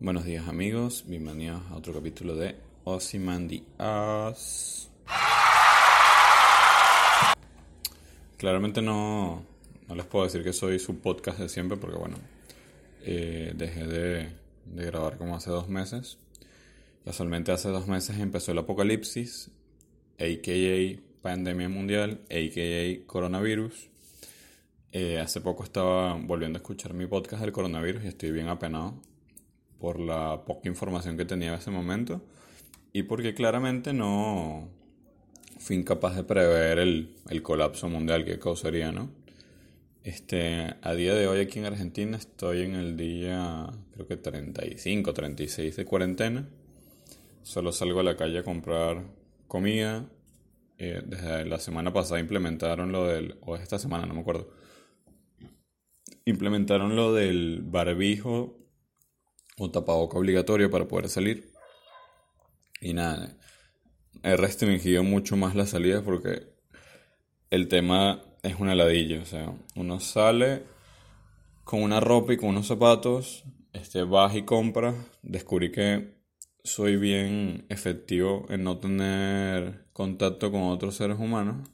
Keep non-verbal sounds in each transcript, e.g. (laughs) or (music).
Buenos días amigos, bienvenidos a otro capítulo de Ozymandias. Claramente no, no les puedo decir que soy su podcast de siempre porque bueno, eh, dejé de, de grabar como hace dos meses. Casualmente hace dos meses empezó el apocalipsis, a.k.a. pandemia mundial, a.k.a. coronavirus. Eh, hace poco estaba volviendo a escuchar mi podcast del coronavirus y estoy bien apenado por la poca información que tenía en ese momento y porque claramente no fui incapaz de prever el, el colapso mundial que causaría, ¿no? Este, a día de hoy aquí en Argentina estoy en el día, creo que 35, 36 de cuarentena. Solo salgo a la calle a comprar comida. Eh, desde la semana pasada implementaron lo del, o esta semana, no me acuerdo. Implementaron lo del barbijo o tapaboca obligatorio para poder salir. Y nada, he restringido mucho más las salidas porque el tema es una ladilla. O sea, uno sale con una ropa y con unos zapatos, este, vas y compras. Descubrí que soy bien efectivo en no tener contacto con otros seres humanos.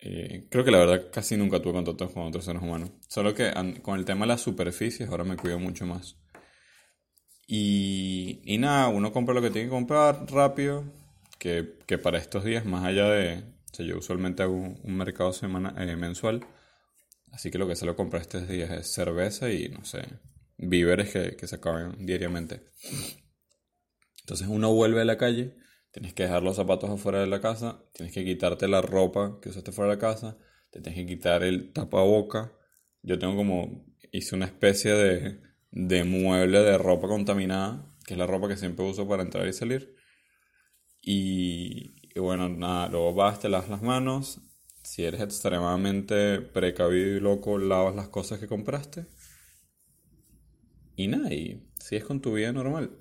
Eh, creo que la verdad casi nunca tuve contacto con otros seres humanos. Solo que con el tema de las superficies ahora me cuido mucho más. Y, y nada, uno compra lo que tiene que comprar rápido. Que, que para estos días, más allá de, yo usualmente hago un, mercado semana, eh, mensual, así que lo que se lo comprar estos días es cerveza y, no sé, víveres que, que se acaban diariamente. Entonces uno vuelve a la calle, tienes que dejar los zapatos afuera de la casa, tienes que quitarte la ropa que usaste fuera de la casa, te tienes que quitar el tapaboca. Yo tengo como, hice una especie de, de mueble de ropa contaminada, que es la ropa que siempre uso para entrar y salir. Y, y bueno, nada, luego vas, te lavas las manos. Si eres extremadamente precavido y loco, lavas las cosas que compraste. Y nada, y sigues con tu vida normal.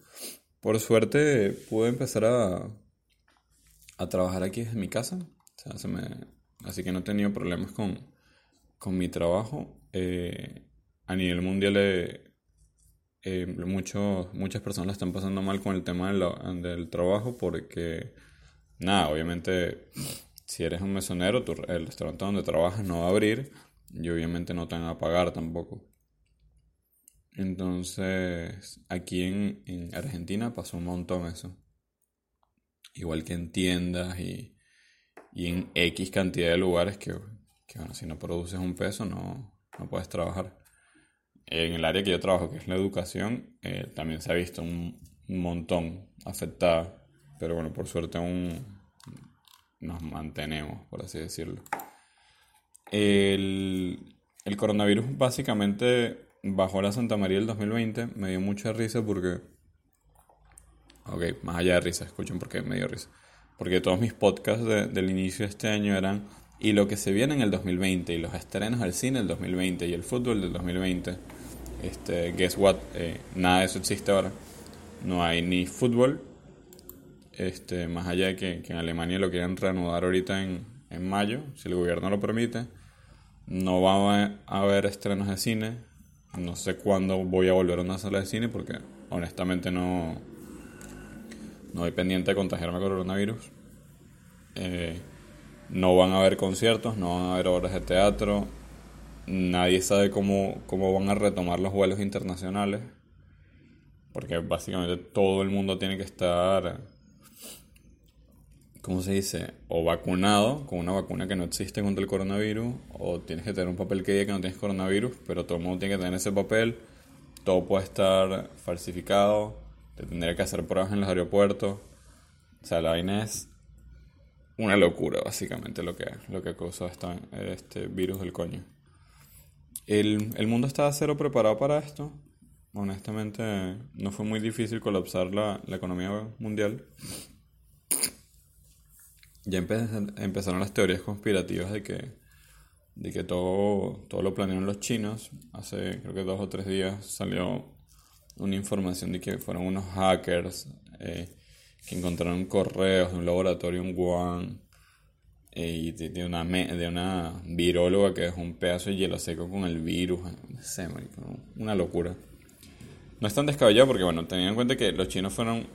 Por suerte pude empezar a, a trabajar aquí desde mi casa. así que no he tenido problemas con, con mi trabajo. Eh, a nivel mundial, eh, eh, muchas personas están pasando mal con el tema del trabajo porque nada, obviamente si eres un mesonero, el restaurante donde trabajas no va a abrir y obviamente no te van a pagar tampoco. Entonces, aquí en, Argentina pasó un montón eso. Igual que en tiendas y, en X cantidad de lugares que, bueno, si no produces un peso no, no puedes trabajar. En el área que yo trabajo, que es la educación, eh, también se ha visto un montón afectada pero bueno, por suerte aún nos mantenemos, por así decirlo. El, el coronavirus básicamente bajó la Santa María del 2020. Me dio mucha risa porque... Ok, más allá de risa, escuchen por qué me dio risa. Porque todos mis podcasts del inicio de este año eran y lo que se viene en el 2020 y los estrenos al cine del 2020 y el fútbol del 2020. Este, guess what, eh, nada de eso existe ahora. No hay ni fútbol este, más allá de que, en Alemania lo quieren reanudar ahorita en, en, mayo, si el gobierno lo permite. No va a haber estrenos de cine. No sé cuándo voy a volver a una sala de cine porque honestamente no, no pendiente de contagiarme con coronavirus. Eh, no van a haber conciertos, no van a haber obras de teatro. Nadie sabe cómo, cómo van a retomar los vuelos internacionales. Porque básicamente todo el mundo tiene que estar ¿cómo se dice? O vacunado con una vacuna que no existe contra el coronavirus, o tienes que tener un papel que diga que no tienes coronavirus, pero todo el mundo tiene que tener ese papel, todo puede estar falsificado, te tendría que hacer pruebas en los aeropuertos. O sea, la vaina es una locura, básicamente, lo que, lo que causó este virus del coño. El, el mundo estaba cero preparado para esto. Honestamente, no fue muy difícil colapsar la, la economía mundial ya empezaron las teorías conspirativas de que, de que todo, todo lo planearon los chinos. Hace creo que dos o tres días salió una información de que fueron unos hackers eh, que encontraron correos de un laboratorio en Wuhan eh, y de, una, de una viróloga que dejó un pedazo de hielo seco con el virus. No sé, una locura. No es tan descabellado porque, bueno, teniendo en cuenta que los chinos fueron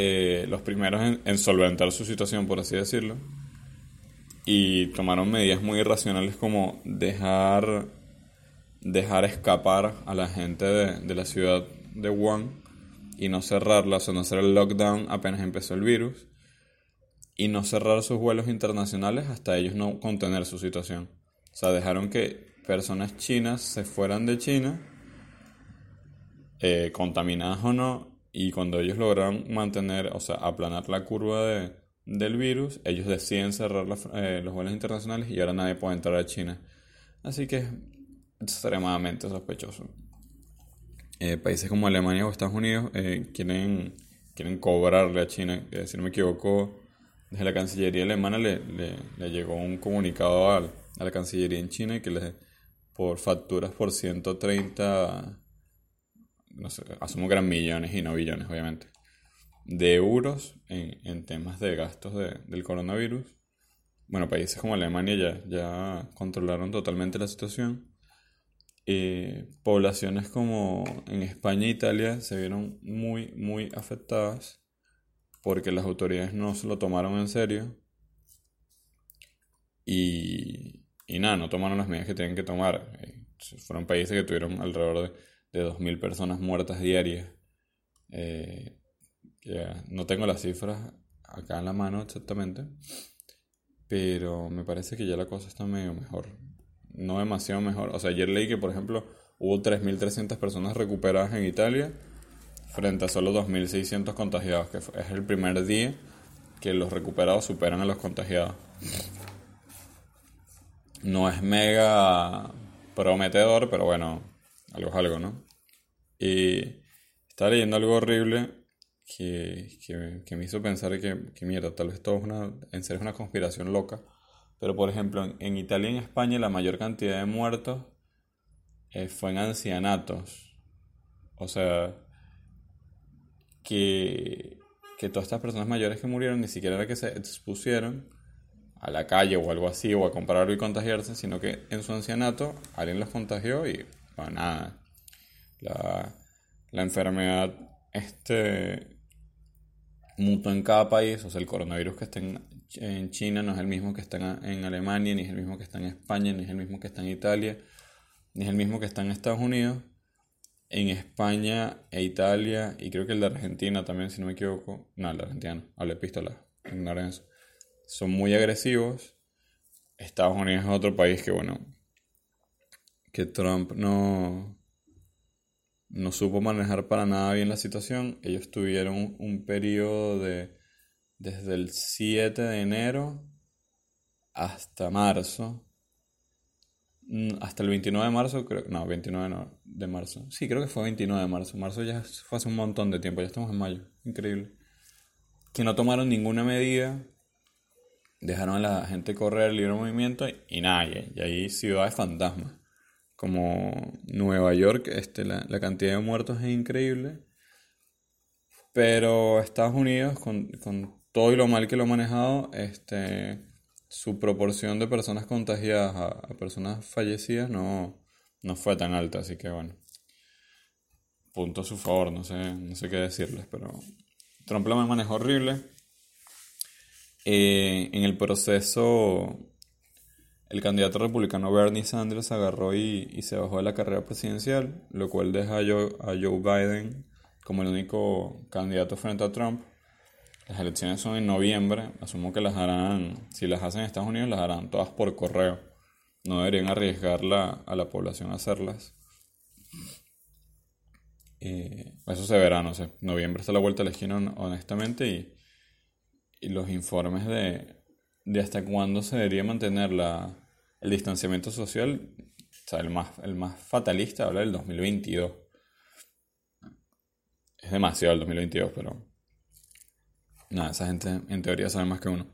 eh, los primeros en, solventar su situación, por así decirlo, y tomaron medidas muy irracionales como dejar, dejar escapar a la gente de, la ciudad de Wuhan y no cerrarla, o no hacer el lockdown apenas empezó el virus y no cerrar sus vuelos internacionales hasta ellos no contener su situación. O sea, dejaron que personas chinas se fueran de China, eh, contaminadas o no, y cuando ellos lograron mantener, o sea, aplanar la curva de, del virus, ellos deciden cerrar eh, los vuelos internacionales y ahora nadie puede entrar a China. Así que es extremadamente sospechoso. Eh, países como Alemania o Estados Unidos quieren, quieren cobrarle a China, si no me equivoco, desde la Cancillería alemana le, le, llegó un comunicado a, la Cancillería en China que le, por facturas por 130, no sé, asumo que eran millones y no billones, obviamente, de euros en, en temas de gastos de, del coronavirus. Bueno, países como Alemania ya, ya controlaron totalmente la situación. Eh, poblaciones como en España e Italia se vieron muy, muy afectadas porque las autoridades no se lo tomaron en serio y, y nada, no tomaron las medidas que tenían que tomar. Eh, fueron países que tuvieron alrededor de, de 2.000 personas muertas diarias. Eh, no tengo las cifras acá en la mano exactamente, pero me parece que ya la cosa está medio mejor. No demasiado mejor. O sea, ayer leí que, por ejemplo, hubo 3.300 personas recuperadas en Italia frente a solo 2.600 contagiados, que es el primer día que los recuperados superan a los contagiados. No es mega prometedor, pero bueno, algo es algo, ¿no? Y estaba leyendo algo horrible que, que, me hizo pensar que, que, mierda, tal vez todo es una, en serio es una conspiración loca. Pero por ejemplo, en, Italia y en España la mayor cantidad de muertos eh, fue en ancianatos. O sea, que, que todas estas personas mayores que murieron ni siquiera era que se expusieron a la calle o algo así o a comprar y contagiarse, sino que en su ancianato alguien los contagió y bueno, nada, la, la enfermedad este mutó en cada país, o sea, el coronavirus que está en, en, China no es el mismo que está en Alemania, ni es el mismo que está en España, ni es el mismo que está en Italia, ni es el mismo que está en Estados Unidos, en España e Italia, y creo que el de Argentina también, si no me equivoco. No, el de Argentina no, hable pistola, ignorencia. Son muy agresivos. Estados Unidos es otro país que, bueno, que Trump no, no supo manejar para nada bien la situación. Ellos tuvieron un periodo de desde el 7 de enero hasta marzo Mm, hasta el 29 de marzo, creo, no, 29 de marzo. Sí, creo que fue 29 de marzo. Marzo ya fue hace un montón de tiempo, ya estamos en mayo. Increíble. Que no tomaron ninguna medida, dejaron a la gente correr libre movimiento y, nada, y, ahí ciudades fantasmas. Como Nueva York, este, la, la, cantidad de muertos es increíble. Pero Estados Unidos, con, con todo y lo mal que lo ha manejado, este su proporción de personas contagiadas a, personas fallecidas no, no fue tan alta, así que bueno, punto a su favor, no sé, no sé qué decirles, pero Trump lo manejó horrible. Eh, en el proceso, el candidato republicano Bernie Sanders agarró y, se bajó de la carrera presidencial, lo cual deja a Joe Biden como el único candidato frente a Trump. Las elecciones son en noviembre, asumo que las harán, si las hacen en Estados Unidos, las harán todas por correo. No deberían arriesgar a la población a hacerlas. eso se verá, no sé. Noviembre está la vuelta a la esquina, honestamente, y, y los informes de, de hasta cuándo se debería mantener la, el distanciamiento social, o sea, el más, el más fatalista habla del 2022. Es demasiado el 2022, pero Nada, esa gente en teoría sabe más que uno.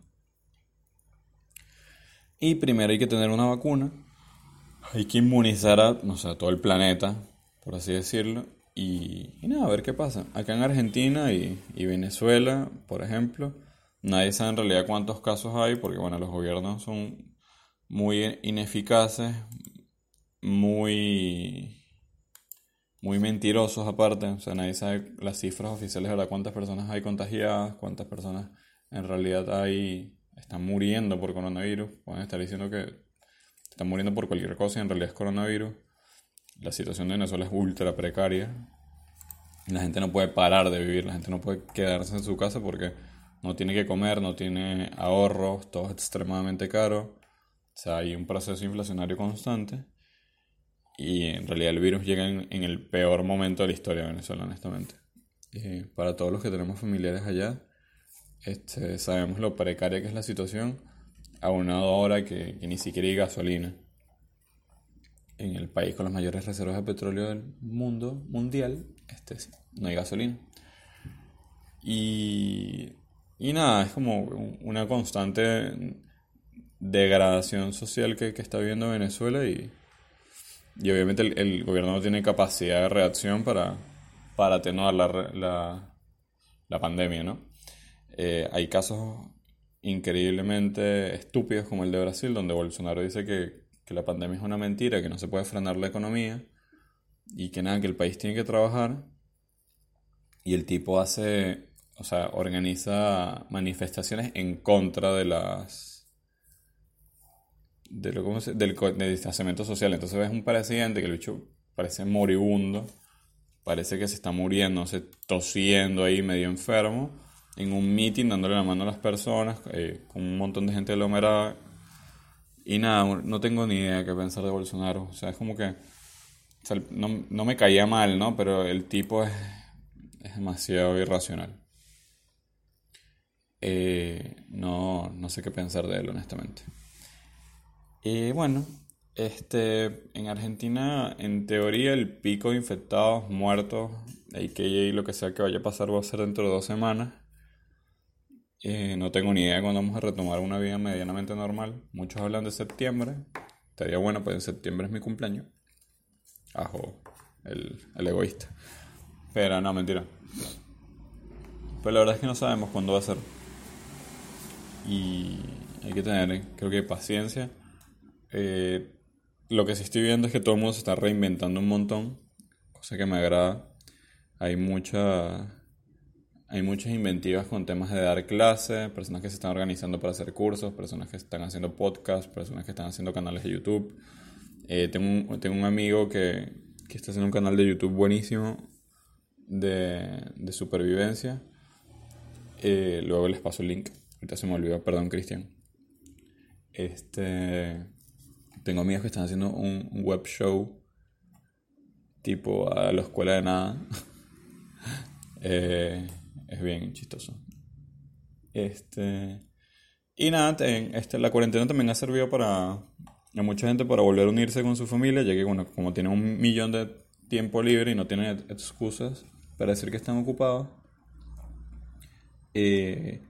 Y primero hay que tener una vacuna. Hay que inmunizar a, no sé, todo el planeta. por así decirlo. Y, nada, a ver qué pasa. Acá en Argentina y, y, Venezuela, por ejemplo, nadie sabe en realidad cuántos casos hay, porque bueno, los gobiernos son muy ineficaces, muy muy mentirosos aparte, o sea, nadie sabe las cifras oficiales de cuántas personas hay contagiadas, cuántas personas en realidad hay, están muriendo por coronavirus, pueden estar diciendo que están muriendo por cualquier cosa en realidad es coronavirus. La situación de Venezuela es ultra precaria. La gente no puede parar de vivir, la gente no puede quedarse en su casa porque no tiene que comer, no tiene ahorros, todo es extremadamente caro. O sea, hay un proceso inflacionario constante. Y en realidad el virus llega en, el peor momento de la historia de Venezuela, honestamente. Y para todos los que tenemos familiares allá, este, sabemos lo precaria que es la situación, aunado ahora que, que ni siquiera hay gasolina. En el país con las mayores reservas de petróleo del mundo mundial, este, no hay gasolina. Y, y nada, es como una constante degradación social que, que está viviendo Venezuela y, y obviamente el, gobierno no tiene capacidad de reacción para, para atenuar la, la, pandemia, ¿no? Eh, hay casos increíblemente estúpidos como el de Brasil, donde Bolsonaro dice que, que, la pandemia es una mentira, que no se puede frenar la economía y que nada, que el país tiene que trabajar. Y el tipo hace, o sea, organiza manifestaciones en contra de las de lo, ¿cómo se, del, distanciamiento social. Entonces ves un presidente que el bicho parece moribundo, parece que se está muriendo, se tosiendo ahí medio enfermo, en un meeting dándole la mano a las personas, eh, con un montón de gente aglomerada. Y nada, no tengo ni idea qué pensar de Bolsonaro. O sea, es como que. no, no, me caía mal, ¿no? Pero el tipo es, es demasiado irracional. Eh, no, no sé qué pensar de él, honestamente. Y bueno, este, en Argentina, en teoría, el pico de infectados, muertos, y lo que sea que vaya a pasar va a ser dentro de dos semanas. Eh, no tengo ni idea de cuándo vamos a retomar una vida medianamente normal. Muchos hablan de septiembre. Estaría bueno, pues en septiembre es mi cumpleaños. Ajo, el, el egoísta. Pero no, mentira. Pues la verdad es que no sabemos cuándo va a ser. Y hay que tener, creo que, paciencia eh, lo que sí estoy viendo es que todo el mundo se está reinventando un montón, cosa que me agrada. Hay mucha, hay muchas inventivas con temas de dar clases, personas que se están organizando para hacer cursos, personas que están haciendo podcasts, personas que están haciendo canales de YouTube. Eh, tengo, un, tengo un amigo que, que, está haciendo un canal de YouTube buenísimo de, de supervivencia. Eh, luego les paso el link. Ahorita se me olvidó, perdón, Cristian. Este tengo amigos que están haciendo un, web show tipo a la escuela de nada. (laughs) Eh, es bien chistoso. Este. Y nada, este, la cuarentena también ha servido para a mucha gente para volver a unirse con su familia, ya que bueno, como tienen un millón de tiempo libre y no tienen excusas para decir que están ocupados, eh,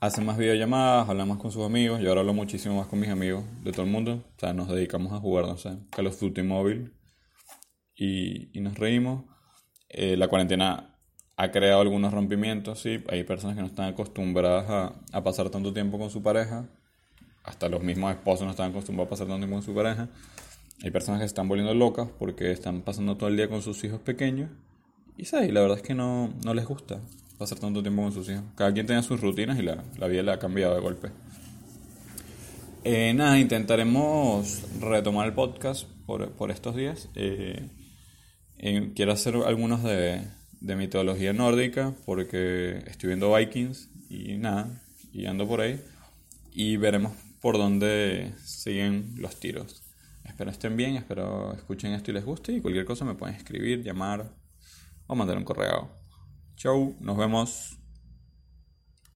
hacen más videollamadas, hablamos con sus amigos. Yo ahora hablo muchísimo más con mis amigos de todo el mundo. O sea, nos dedicamos a jugar, no sé, Call of Duty móvil y, y nos reímos. Eh, la cuarentena ha creado algunos rompimientos, sí. Hay personas que no están acostumbradas a, a, pasar tanto tiempo con su pareja. Hasta los mismos esposos no están acostumbrados a pasar tanto tiempo con su pareja. Hay personas que se están volviendo locas porque están pasando todo el día con sus hijos pequeños. Y sí, la verdad es que no, no les gusta pasar tanto tiempo con sus hijos. Cada quien tiene sus rutinas y la, la vida le ha cambiado de golpe. Eh, nada, intentaremos retomar el podcast por, por estos días. Eh, eh, quiero hacer algunos de, de mitología nórdica porque estoy viendo Vikings y nada, y ando por ahí. Y veremos por dónde siguen los tiros. Espero estén bien, espero escuchen esto y les guste. Y cualquier cosa me pueden escribir, llamar o mandar un correo. Chau, nos vemos.